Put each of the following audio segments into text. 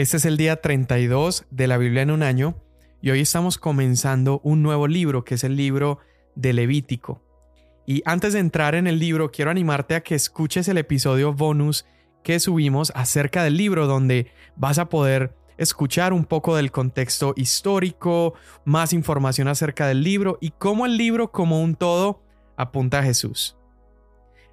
Este es el día 32 de la Biblia en un año y hoy estamos comenzando un nuevo libro que es el libro de Levítico. Y antes de entrar en el libro, quiero animarte a que escuches el episodio bonus que subimos acerca del libro donde vas a poder escuchar un poco del contexto histórico, más información acerca del libro y cómo el libro como un todo apunta a Jesús.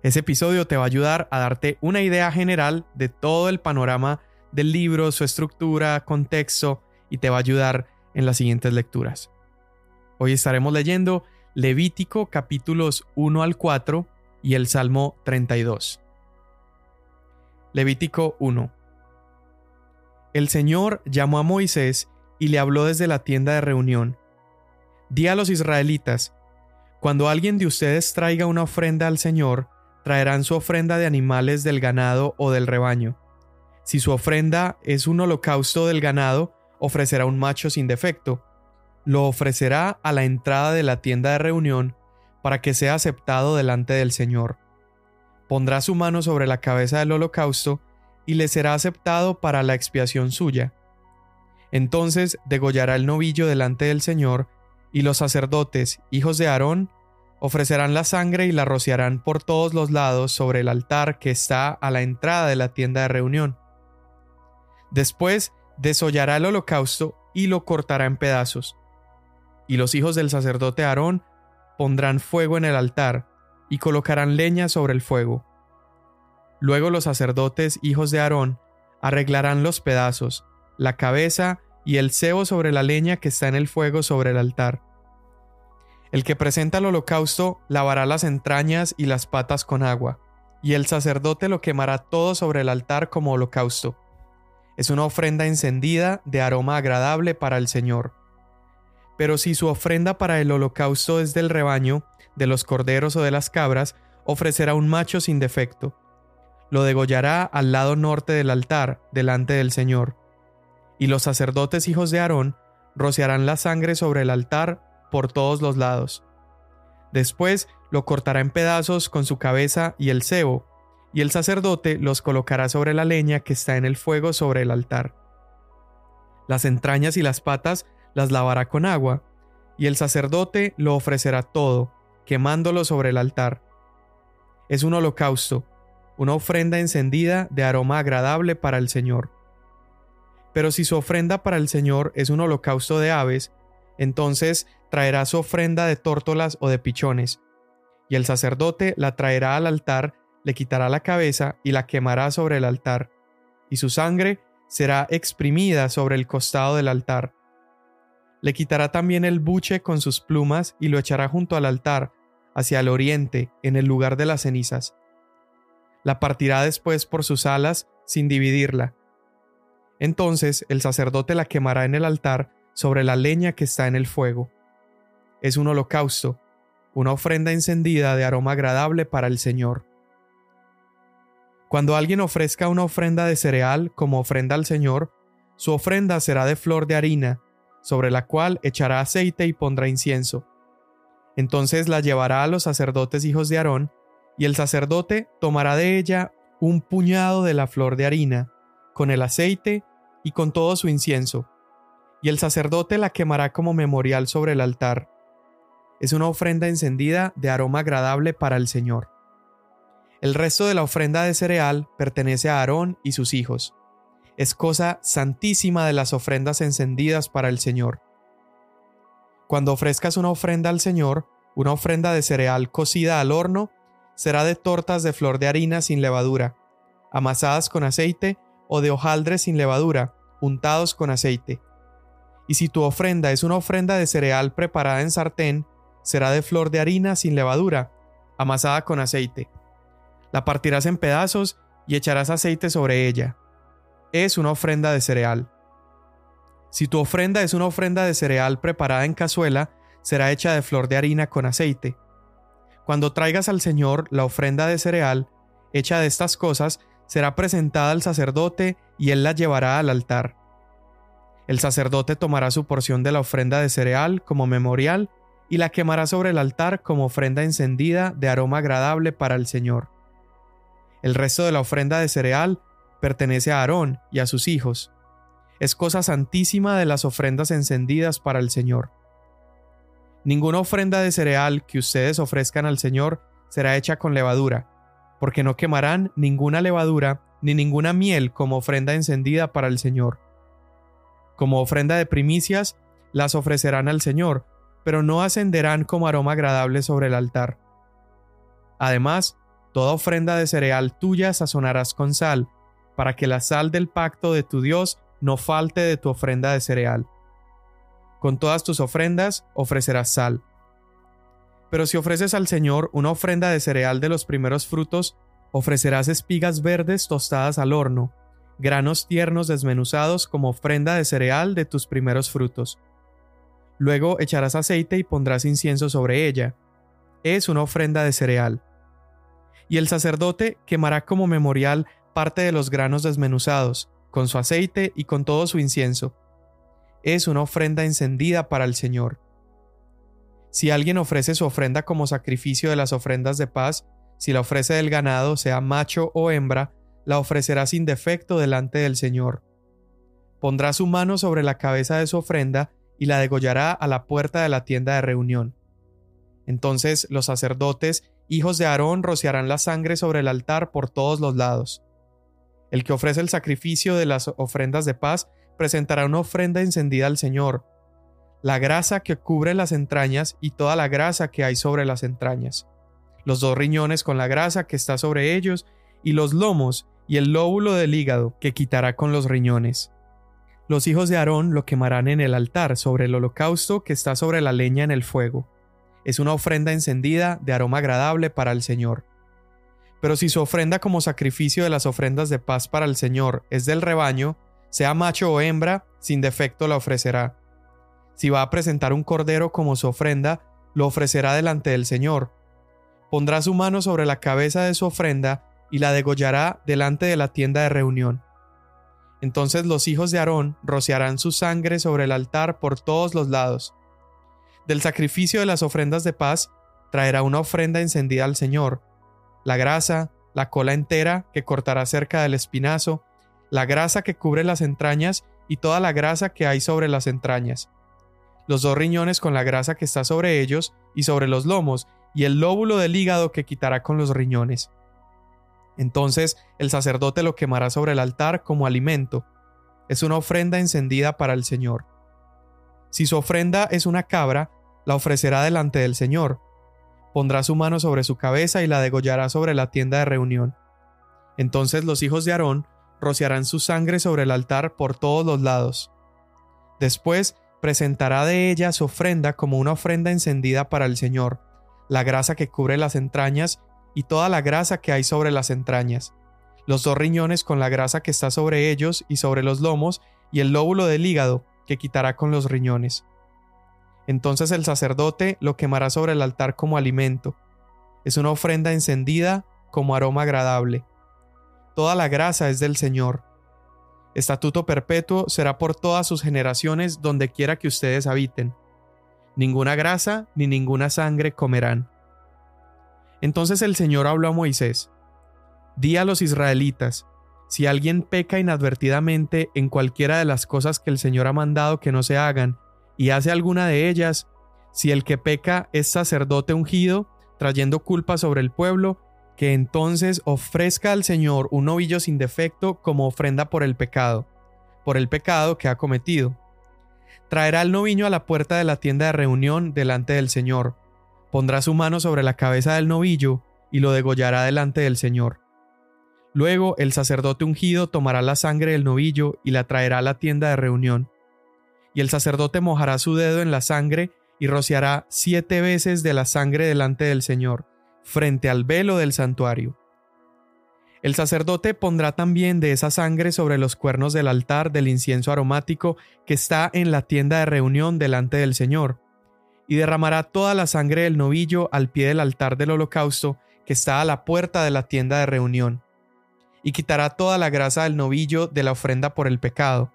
Ese episodio te va a ayudar a darte una idea general de todo el panorama del libro, su estructura, contexto y te va a ayudar en las siguientes lecturas. Hoy estaremos leyendo Levítico capítulos 1 al 4 y el Salmo 32. Levítico 1 El Señor llamó a Moisés y le habló desde la tienda de reunión. Di a los israelitas, cuando alguien de ustedes traiga una ofrenda al Señor, traerán su ofrenda de animales del ganado o del rebaño si su ofrenda es un holocausto del ganado, ofrecerá un macho sin defecto. Lo ofrecerá a la entrada de la tienda de reunión para que sea aceptado delante del Señor. Pondrá su mano sobre la cabeza del holocausto y le será aceptado para la expiación suya. Entonces degollará el novillo delante del Señor, y los sacerdotes, hijos de Aarón, ofrecerán la sangre y la rociarán por todos los lados sobre el altar que está a la entrada de la tienda de reunión. Después desollará el holocausto y lo cortará en pedazos. Y los hijos del sacerdote Aarón pondrán fuego en el altar y colocarán leña sobre el fuego. Luego los sacerdotes hijos de Aarón arreglarán los pedazos, la cabeza y el cebo sobre la leña que está en el fuego sobre el altar. El que presenta el holocausto lavará las entrañas y las patas con agua, y el sacerdote lo quemará todo sobre el altar como holocausto es una ofrenda encendida de aroma agradable para el Señor. Pero si su ofrenda para el holocausto es del rebaño, de los corderos o de las cabras, ofrecerá un macho sin defecto. Lo degollará al lado norte del altar, delante del Señor. Y los sacerdotes hijos de Aarón rociarán la sangre sobre el altar por todos los lados. Después lo cortará en pedazos con su cabeza y el cebo, y el sacerdote los colocará sobre la leña que está en el fuego sobre el altar. Las entrañas y las patas las lavará con agua, y el sacerdote lo ofrecerá todo, quemándolo sobre el altar. Es un holocausto, una ofrenda encendida de aroma agradable para el Señor. Pero si su ofrenda para el Señor es un holocausto de aves, entonces traerá su ofrenda de tórtolas o de pichones, y el sacerdote la traerá al altar le quitará la cabeza y la quemará sobre el altar, y su sangre será exprimida sobre el costado del altar. Le quitará también el buche con sus plumas y lo echará junto al altar, hacia el oriente, en el lugar de las cenizas. La partirá después por sus alas, sin dividirla. Entonces el sacerdote la quemará en el altar sobre la leña que está en el fuego. Es un holocausto, una ofrenda encendida de aroma agradable para el Señor. Cuando alguien ofrezca una ofrenda de cereal como ofrenda al Señor, su ofrenda será de flor de harina, sobre la cual echará aceite y pondrá incienso. Entonces la llevará a los sacerdotes hijos de Aarón, y el sacerdote tomará de ella un puñado de la flor de harina, con el aceite y con todo su incienso, y el sacerdote la quemará como memorial sobre el altar. Es una ofrenda encendida de aroma agradable para el Señor. El resto de la ofrenda de cereal pertenece a Aarón y sus hijos. Es cosa santísima de las ofrendas encendidas para el Señor. Cuando ofrezcas una ofrenda al Señor, una ofrenda de cereal cocida al horno, será de tortas de flor de harina sin levadura, amasadas con aceite, o de hojaldre sin levadura, untados con aceite. Y si tu ofrenda es una ofrenda de cereal preparada en sartén, será de flor de harina sin levadura, amasada con aceite. La partirás en pedazos y echarás aceite sobre ella. Es una ofrenda de cereal. Si tu ofrenda es una ofrenda de cereal preparada en cazuela, será hecha de flor de harina con aceite. Cuando traigas al Señor la ofrenda de cereal, hecha de estas cosas, será presentada al sacerdote y él la llevará al altar. El sacerdote tomará su porción de la ofrenda de cereal como memorial y la quemará sobre el altar como ofrenda encendida de aroma agradable para el Señor. El resto de la ofrenda de cereal pertenece a Aarón y a sus hijos. Es cosa santísima de las ofrendas encendidas para el Señor. Ninguna ofrenda de cereal que ustedes ofrezcan al Señor será hecha con levadura, porque no quemarán ninguna levadura ni ninguna miel como ofrenda encendida para el Señor. Como ofrenda de primicias, las ofrecerán al Señor, pero no ascenderán como aroma agradable sobre el altar. Además, toda ofrenda de cereal tuya sazonarás con sal, para que la sal del pacto de tu Dios no falte de tu ofrenda de cereal. Con todas tus ofrendas ofrecerás sal. Pero si ofreces al Señor una ofrenda de cereal de los primeros frutos, ofrecerás espigas verdes tostadas al horno, granos tiernos desmenuzados como ofrenda de cereal de tus primeros frutos. Luego echarás aceite y pondrás incienso sobre ella. Es una ofrenda de cereal. Y el sacerdote quemará como memorial parte de los granos desmenuzados, con su aceite y con todo su incienso. Es una ofrenda encendida para el Señor. Si alguien ofrece su ofrenda como sacrificio de las ofrendas de paz, si la ofrece del ganado, sea macho o hembra, la ofrecerá sin defecto delante del Señor. Pondrá su mano sobre la cabeza de su ofrenda y la degollará a la puerta de la tienda de reunión. Entonces los sacerdotes, hijos de Aarón, rociarán la sangre sobre el altar por todos los lados. El que ofrece el sacrificio de las ofrendas de paz presentará una ofrenda encendida al Señor, la grasa que cubre las entrañas y toda la grasa que hay sobre las entrañas, los dos riñones con la grasa que está sobre ellos, y los lomos y el lóbulo del hígado que quitará con los riñones. Los hijos de Aarón lo quemarán en el altar sobre el holocausto que está sobre la leña en el fuego. Es una ofrenda encendida de aroma agradable para el Señor. Pero si su ofrenda como sacrificio de las ofrendas de paz para el Señor es del rebaño, sea macho o hembra, sin defecto la ofrecerá. Si va a presentar un cordero como su ofrenda, lo ofrecerá delante del Señor. Pondrá su mano sobre la cabeza de su ofrenda y la degollará delante de la tienda de reunión. Entonces los hijos de Aarón rociarán su sangre sobre el altar por todos los lados. Del sacrificio de las ofrendas de paz traerá una ofrenda encendida al Señor, la grasa, la cola entera que cortará cerca del espinazo, la grasa que cubre las entrañas y toda la grasa que hay sobre las entrañas, los dos riñones con la grasa que está sobre ellos y sobre los lomos, y el lóbulo del hígado que quitará con los riñones. Entonces el sacerdote lo quemará sobre el altar como alimento. Es una ofrenda encendida para el Señor. Si su ofrenda es una cabra, la ofrecerá delante del Señor. Pondrá su mano sobre su cabeza y la degollará sobre la tienda de reunión. Entonces los hijos de Aarón rociarán su sangre sobre el altar por todos los lados. Después presentará de ella su ofrenda como una ofrenda encendida para el Señor, la grasa que cubre las entrañas y toda la grasa que hay sobre las entrañas, los dos riñones con la grasa que está sobre ellos y sobre los lomos, y el lóbulo del hígado, que quitará con los riñones. Entonces el sacerdote lo quemará sobre el altar como alimento. Es una ofrenda encendida como aroma agradable. Toda la grasa es del Señor. Estatuto perpetuo será por todas sus generaciones donde quiera que ustedes habiten. Ninguna grasa ni ninguna sangre comerán. Entonces el Señor habló a Moisés, Di a los israelitas, si alguien peca inadvertidamente en cualquiera de las cosas que el Señor ha mandado que no se hagan, y hace alguna de ellas, si el que peca es sacerdote ungido, trayendo culpa sobre el pueblo, que entonces ofrezca al Señor un novillo sin defecto como ofrenda por el pecado, por el pecado que ha cometido. Traerá el novillo a la puerta de la tienda de reunión delante del Señor, pondrá su mano sobre la cabeza del novillo y lo degollará delante del Señor. Luego el sacerdote ungido tomará la sangre del novillo y la traerá a la tienda de reunión. Y el sacerdote mojará su dedo en la sangre y rociará siete veces de la sangre delante del Señor, frente al velo del santuario. El sacerdote pondrá también de esa sangre sobre los cuernos del altar del incienso aromático que está en la tienda de reunión delante del Señor, y derramará toda la sangre del novillo al pie del altar del holocausto que está a la puerta de la tienda de reunión. Y quitará toda la grasa del novillo de la ofrenda por el pecado,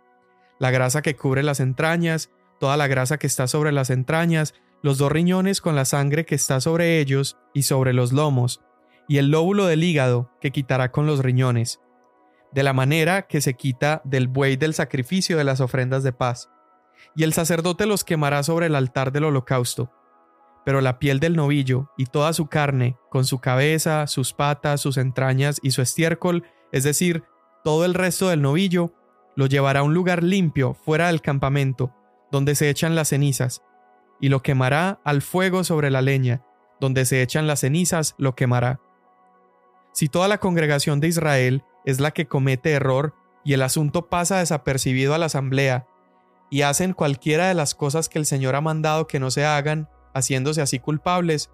la grasa que cubre las entrañas, toda la grasa que está sobre las entrañas, los dos riñones con la sangre que está sobre ellos y sobre los lomos, y el lóbulo del hígado que quitará con los riñones. de la manera que se quita del buey del sacrificio de las ofrendas de paz. Y el sacerdote los quemará sobre el altar del holocausto. Pero la piel del novillo y toda su carne, con su cabeza, sus patas, sus entrañas y su estiércol, es decir, todo el resto del novillo, lo llevará a un lugar limpio fuera del campamento, donde se echan las cenizas, y lo quemará al fuego sobre la leña, donde se echan las cenizas, lo quemará. Si toda la congregación de Israel es la que comete error y el asunto pasa desapercibido a la asamblea, y hacen cualquiera de las cosas que el Señor ha mandado que no se hagan, haciéndose así culpables,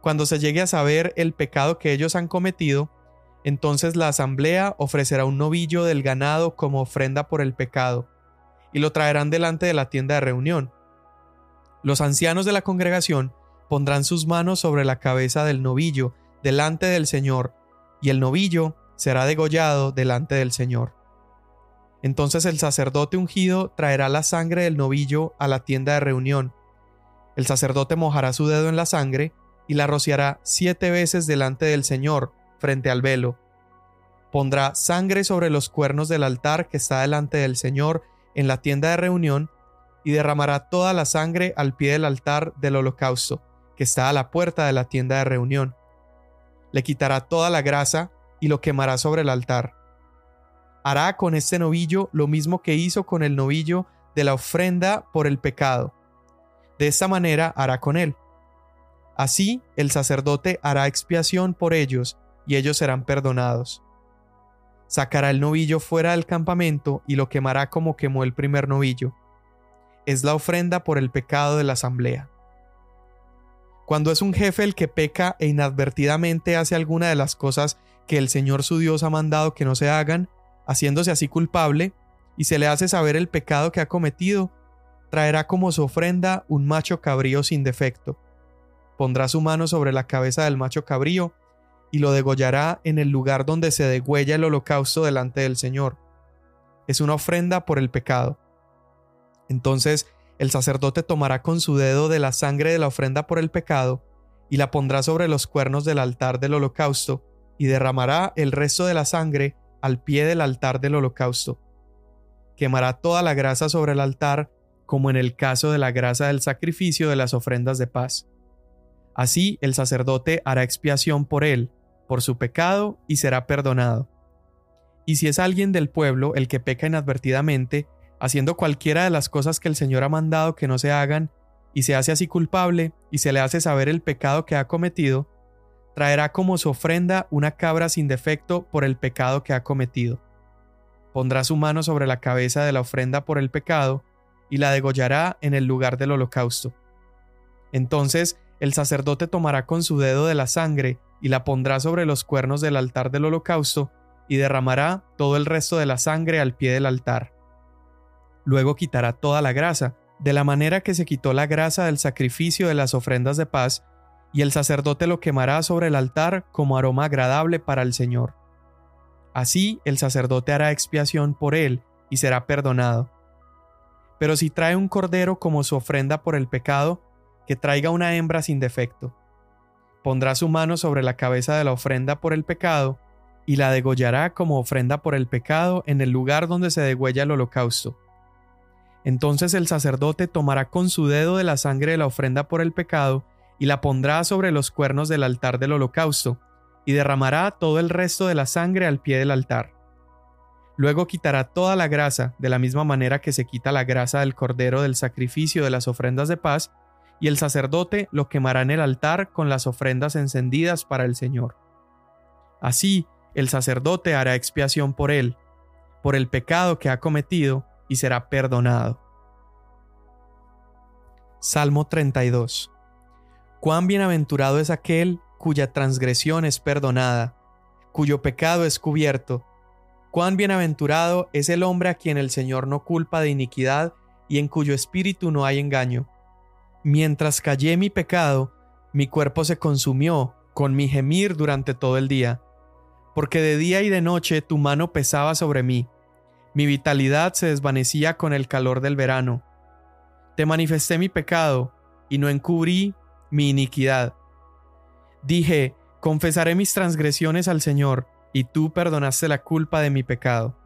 cuando se llegue a saber el pecado que ellos han cometido, entonces la asamblea ofrecerá un novillo del ganado como ofrenda por el pecado, y lo traerán delante de la tienda de reunión. Los ancianos de la congregación pondrán sus manos sobre la cabeza del novillo delante del Señor, y el novillo será degollado delante del Señor. Entonces el sacerdote ungido traerá la sangre del novillo a la tienda de reunión. El sacerdote mojará su dedo en la sangre y la rociará siete veces delante del Señor, frente al velo. Pondrá sangre sobre los cuernos del altar que está delante del Señor en la tienda de reunión y derramará toda la sangre al pie del altar del holocausto, que está a la puerta de la tienda de reunión. Le quitará toda la grasa y lo quemará sobre el altar. Hará con este novillo lo mismo que hizo con el novillo de la ofrenda por el pecado. De esta manera hará con él. Así el sacerdote hará expiación por ellos y ellos serán perdonados. Sacará el novillo fuera del campamento y lo quemará como quemó el primer novillo. Es la ofrenda por el pecado de la asamblea. Cuando es un jefe el que peca e inadvertidamente hace alguna de las cosas que el Señor su Dios ha mandado que no se hagan, haciéndose así culpable, y se le hace saber el pecado que ha cometido, traerá como su ofrenda un macho cabrío sin defecto. Pondrá su mano sobre la cabeza del macho cabrío y lo degollará en el lugar donde se degüella el holocausto delante del Señor. Es una ofrenda por el pecado. Entonces el sacerdote tomará con su dedo de la sangre de la ofrenda por el pecado y la pondrá sobre los cuernos del altar del holocausto y derramará el resto de la sangre al pie del altar del holocausto. Quemará toda la grasa sobre el altar, como en el caso de la grasa del sacrificio de las ofrendas de paz. Así el sacerdote hará expiación por él, por su pecado y será perdonado. Y si es alguien del pueblo el que peca inadvertidamente, haciendo cualquiera de las cosas que el Señor ha mandado que no se hagan, y se hace así culpable, y se le hace saber el pecado que ha cometido, traerá como su ofrenda una cabra sin defecto por el pecado que ha cometido. Pondrá su mano sobre la cabeza de la ofrenda por el pecado, y la degollará en el lugar del holocausto. Entonces el sacerdote tomará con su dedo de la sangre y la pondrá sobre los cuernos del altar del holocausto, y derramará todo el resto de la sangre al pie del altar. Luego quitará toda la grasa, de la manera que se quitó la grasa del sacrificio de las ofrendas de paz, y el sacerdote lo quemará sobre el altar como aroma agradable para el Señor. Así el sacerdote hará expiación por él y será perdonado. Pero si trae un cordero como su ofrenda por el pecado, que traiga una hembra sin defecto pondrá su mano sobre la cabeza de la ofrenda por el pecado, y la degollará como ofrenda por el pecado en el lugar donde se degüella el holocausto. Entonces el sacerdote tomará con su dedo de la sangre de la ofrenda por el pecado, y la pondrá sobre los cuernos del altar del holocausto, y derramará todo el resto de la sangre al pie del altar. Luego quitará toda la grasa, de la misma manera que se quita la grasa del cordero del sacrificio de las ofrendas de paz, y el sacerdote lo quemará en el altar con las ofrendas encendidas para el Señor. Así, el sacerdote hará expiación por él, por el pecado que ha cometido, y será perdonado. Salmo 32 Cuán bienaventurado es aquel cuya transgresión es perdonada, cuyo pecado es cubierto. Cuán bienaventurado es el hombre a quien el Señor no culpa de iniquidad y en cuyo espíritu no hay engaño. Mientras callé mi pecado, mi cuerpo se consumió con mi gemir durante todo el día, porque de día y de noche tu mano pesaba sobre mí, mi vitalidad se desvanecía con el calor del verano. Te manifesté mi pecado, y no encubrí mi iniquidad. Dije, confesaré mis transgresiones al Señor, y tú perdonaste la culpa de mi pecado.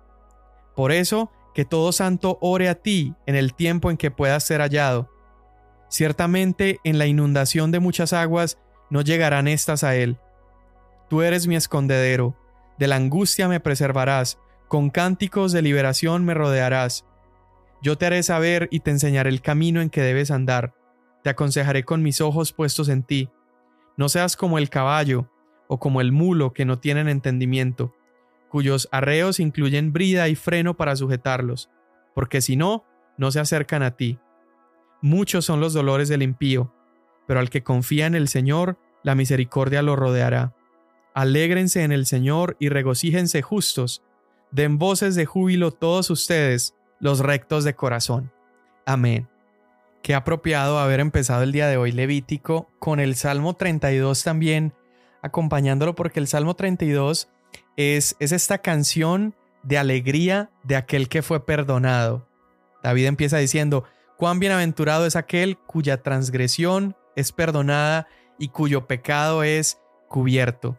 Por eso, que todo santo ore a ti en el tiempo en que puedas ser hallado. Ciertamente en la inundación de muchas aguas no llegarán estas a él. Tú eres mi escondedero, de la angustia me preservarás, con cánticos de liberación me rodearás. Yo te haré saber y te enseñaré el camino en que debes andar. Te aconsejaré con mis ojos puestos en ti. No seas como el caballo o como el mulo que no tienen entendimiento, cuyos arreos incluyen brida y freno para sujetarlos, porque si no, no se acercan a ti. Muchos son los dolores del impío, pero al que confía en el Señor, la misericordia lo rodeará. Alégrense en el Señor y regocíjense justos. Den voces de júbilo todos ustedes, los rectos de corazón. Amén. Qué apropiado haber empezado el día de hoy Levítico con el Salmo 32 también, acompañándolo porque el Salmo 32 es, esta canción de alegría de aquel que fue perdonado. David empieza diciendo, cuán bienaventurado es aquel cuya transgresión es perdonada y cuyo pecado es cubierto.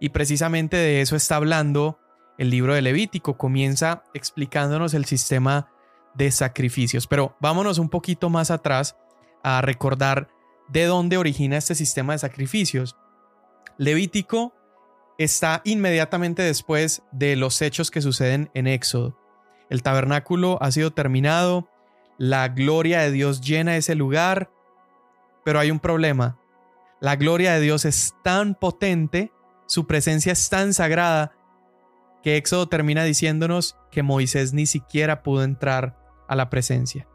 Y precisamente de eso está hablando el libro de Levítico. Comienza explicándonos el sistema de sacrificios. Pero vámonos un poquito más atrás a recordar de dónde origina este sistema de sacrificios. Levítico está inmediatamente después de los hechos que suceden en Éxodo. El tabernáculo ha sido terminado, la gloria de Dios llena ese lugar, pero hay un problema. La gloria de Dios es tan potente, su presencia es tan sagrada, que Éxodo termina diciéndonos que Moisés ni siquiera pudo entrar a la presencia.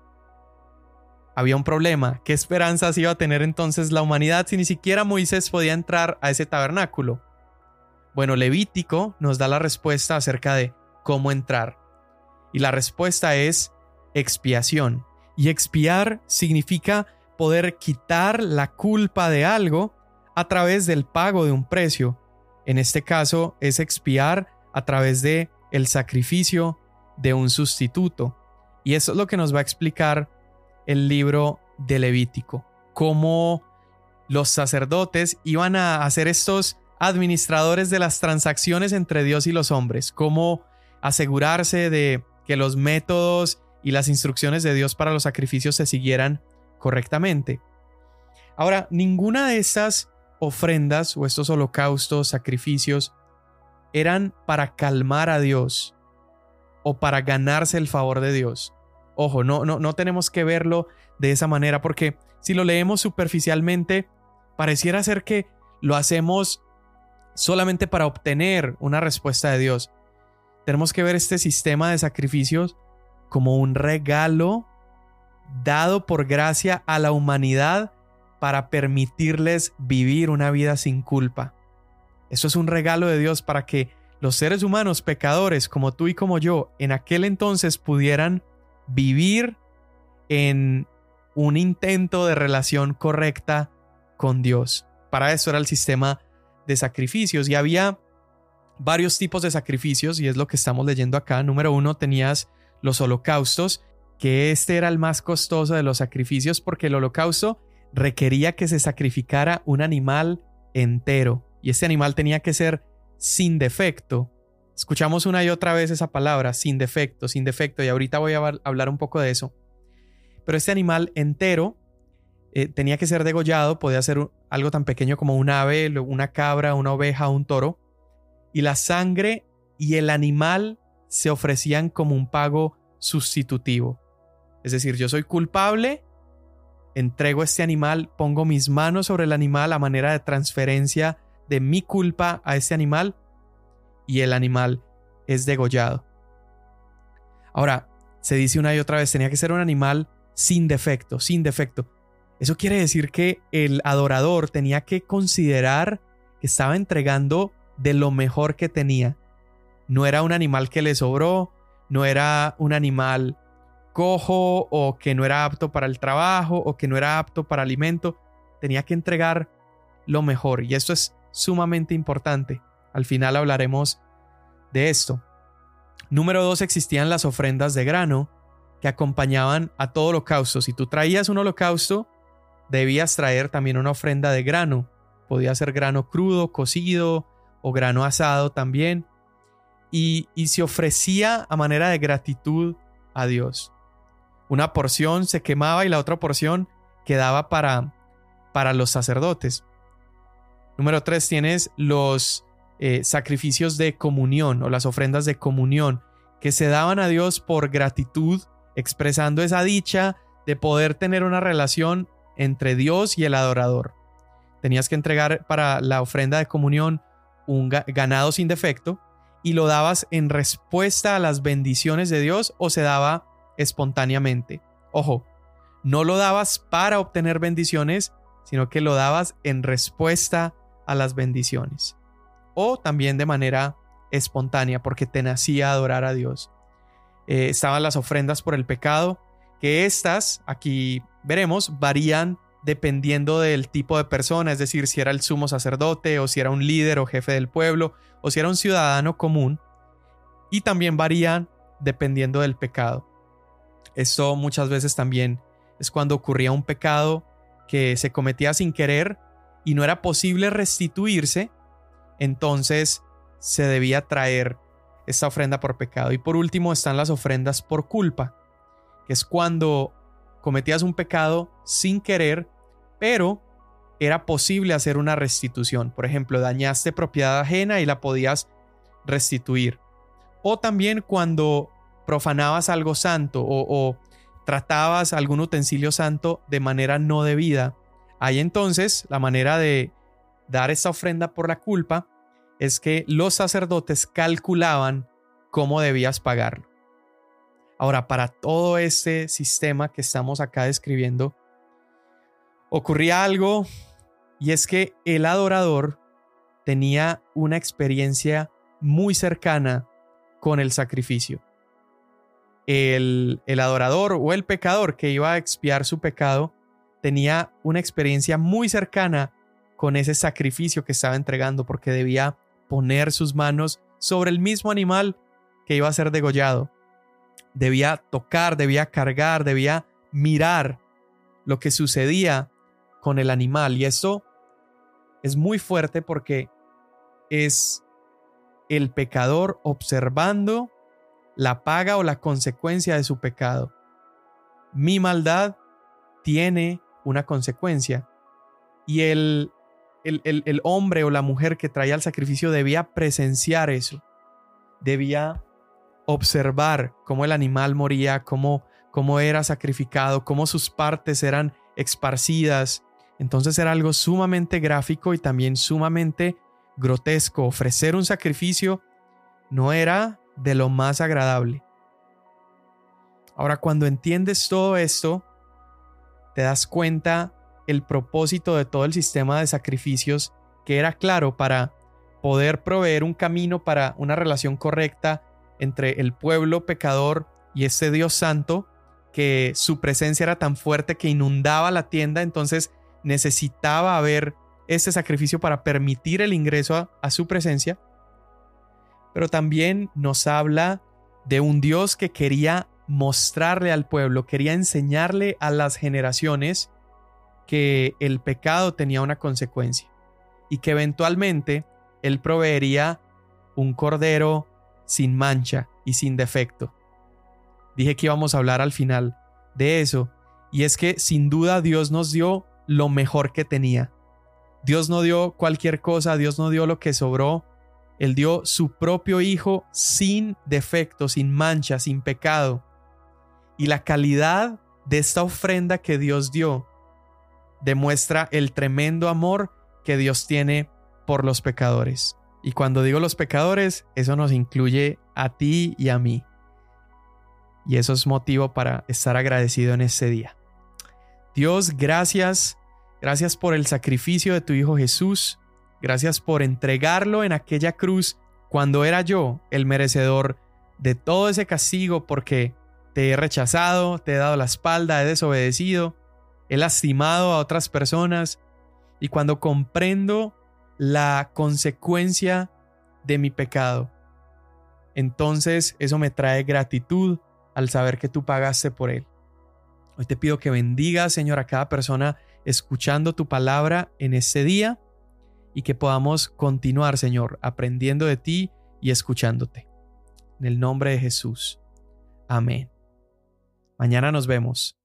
Había un problema. ¿Qué esperanzas iba a tener entonces la humanidad si ni siquiera Moisés podía entrar a ese tabernáculo? Bueno, Levítico nos da la respuesta acerca de cómo entrar. Y la respuesta es expiación. Y expiar significa poder quitar la culpa de algo a través del pago de un precio. En este caso es expiar a través de el sacrificio de un sustituto. Y eso es lo que nos va a explicar el libro de Levítico, cómo los sacerdotes iban a hacer estos administradores de las transacciones entre Dios y los hombres, cómo asegurarse de que los métodos y las instrucciones de Dios para los sacrificios se siguieran correctamente. Ahora, ninguna de estas ofrendas o estos holocaustos, sacrificios, eran para calmar a Dios o para ganarse el favor de Dios. Ojo, no, no, no tenemos que verlo de esa manera porque si lo leemos superficialmente, pareciera ser que lo hacemos solamente para obtener una respuesta de Dios. Tenemos que ver este sistema de sacrificios como un regalo dado por gracia a la humanidad para permitirles vivir una vida sin culpa. Eso es un regalo de Dios para que los seres humanos pecadores como tú y como yo en aquel entonces pudieran vivir en un intento de relación correcta con Dios. Para eso era el sistema de sacrificios y había varios tipos de sacrificios y es lo que estamos leyendo acá. Número uno, tenías los holocaustos, que este era el más costoso de los sacrificios porque el holocausto requería que se sacrificara un animal entero y este animal tenía que ser sin defecto. Escuchamos una y otra vez esa palabra, sin defecto, sin defecto, y ahorita voy a hablar un poco de eso. Pero este animal entero eh, tenía que ser degollado, podía ser algo tan pequeño como un ave, una cabra, una oveja, un toro, y la sangre y el animal se ofrecían como un pago sustitutivo. Es decir, yo soy culpable, entrego este animal, pongo mis manos sobre el animal a manera de transferencia de mi culpa a este animal y el animal es degollado. Ahora, se dice una y otra vez, tenía que ser un animal sin defecto, sin defecto. Eso quiere decir que el adorador tenía que considerar que estaba entregando de lo mejor que tenía. No era un animal que le sobró, no era un animal cojo o que no era apto para el trabajo o que no era apto para alimento. Tenía que entregar lo mejor y esto es sumamente importante. Al final hablaremos de esto. Número dos, existían las ofrendas de grano que acompañaban a todo holocausto. Si tú traías un holocausto, debías traer también una ofrenda de grano. Podía ser grano crudo, cocido o grano asado también. Y, se ofrecía a manera de gratitud a Dios. Una porción se quemaba y la otra porción quedaba para, para los sacerdotes. Número tres, tienes los eh, sacrificios de comunión o las ofrendas de comunión que se daban a Dios por gratitud, expresando esa dicha de poder tener una relación entre Dios y el adorador. Tenías que entregar para la ofrenda de comunión un ganado sin defecto y lo dabas en respuesta a las bendiciones de Dios o se daba espontáneamente. Ojo, no lo dabas para obtener bendiciones, sino que lo dabas en respuesta a las bendiciones. O también de manera espontánea, porque te nacía adorar a Dios. Eh, estaban las ofrendas por el pecado, que estas, aquí veremos, varían dependiendo del tipo de persona, es decir, si era el sumo sacerdote o si era un líder o jefe del pueblo era un ciudadano común. Y también varían dependiendo del pecado. Esto muchas veces también es cuando ocurría un pecado que se cometía sin querer y no era posible restituirse, entonces se debía traer esta ofrenda por pecado. Y por último están las ofrendas por culpa, que es cuando cometías un pecado sin querer, pero era posible hacer una restitución. Por ejemplo, dañaste propiedad ajena y la podías restituir. O también cuando profanabas algo santo o, tratabas algún utensilio santo de manera no debida. Ahí entonces la manera de dar esta ofrenda por la culpa es que los sacerdotes calculaban cómo debías pagarlo. Ahora, para todo este sistema que estamos acá describiendo, ocurría algo y es que el adorador tenía una experiencia muy cercana con el sacrificio el, adorador o el pecador que iba a expiar su pecado tenía una experiencia muy cercana con ese sacrificio que estaba entregando porque debía poner sus manos sobre el mismo animal que iba a ser degollado. Debía tocar, debía cargar, debía mirar lo que sucedía con el animal. Y esto es muy fuerte porque es el pecador observando la paga o la consecuencia de su pecado. Mi maldad tiene una consecuencia y el, el, hombre o la mujer que traía el sacrificio debía presenciar eso, debía observar cómo el animal moría, cómo, cómo era sacrificado, cómo sus partes eran esparcidas. Entonces era algo sumamente gráfico y también sumamente grotesco. Ofrecer un sacrificio no era de lo más agradable. Ahora, cuando entiendes todo esto, te das cuenta el propósito de todo el sistema de sacrificios que era claro para poder proveer un camino para una relación correcta entre el pueblo pecador y este Dios santo, que su presencia era tan fuerte que inundaba la tienda, entonces necesitaba haber ese sacrificio para permitir el ingreso a, a su presencia pero también nos habla de un Dios que quería mostrarle al pueblo, quería enseñarle a las generaciones que el pecado tenía una consecuencia y que eventualmente él proveería un cordero sin mancha y sin defecto. Dije que íbamos a hablar al final de eso, y es que sin duda Dios nos dio lo mejor que tenía. Dios no dio cualquier cosa, Dios no dio lo que sobró, él dio su propio Hijo sin defecto, sin mancha, sin pecado. Y la calidad de esta ofrenda que Dios dio demuestra el tremendo amor que Dios tiene por los pecadores. Y cuando digo los pecadores, eso nos incluye a ti y a mí. Y eso es motivo para estar agradecido en ese día. Dios, gracias. Gracias por el sacrificio de tu Hijo Jesús. Gracias por entregarlo en aquella cruz cuando era yo el merecedor de todo ese castigo porque te he rechazado, te he dado la espalda, he desobedecido, he lastimado a otras personas y cuando comprendo la consecuencia de mi pecado, entonces eso me trae gratitud al saber que tú pagaste por él. Hoy te pido que bendiga, Señor, a cada persona escuchando tu palabra en este día y que podamos continuar, Señor, aprendiendo de ti y escuchándote. en el nombre de Jesús. Amén. Mañana nos vemos.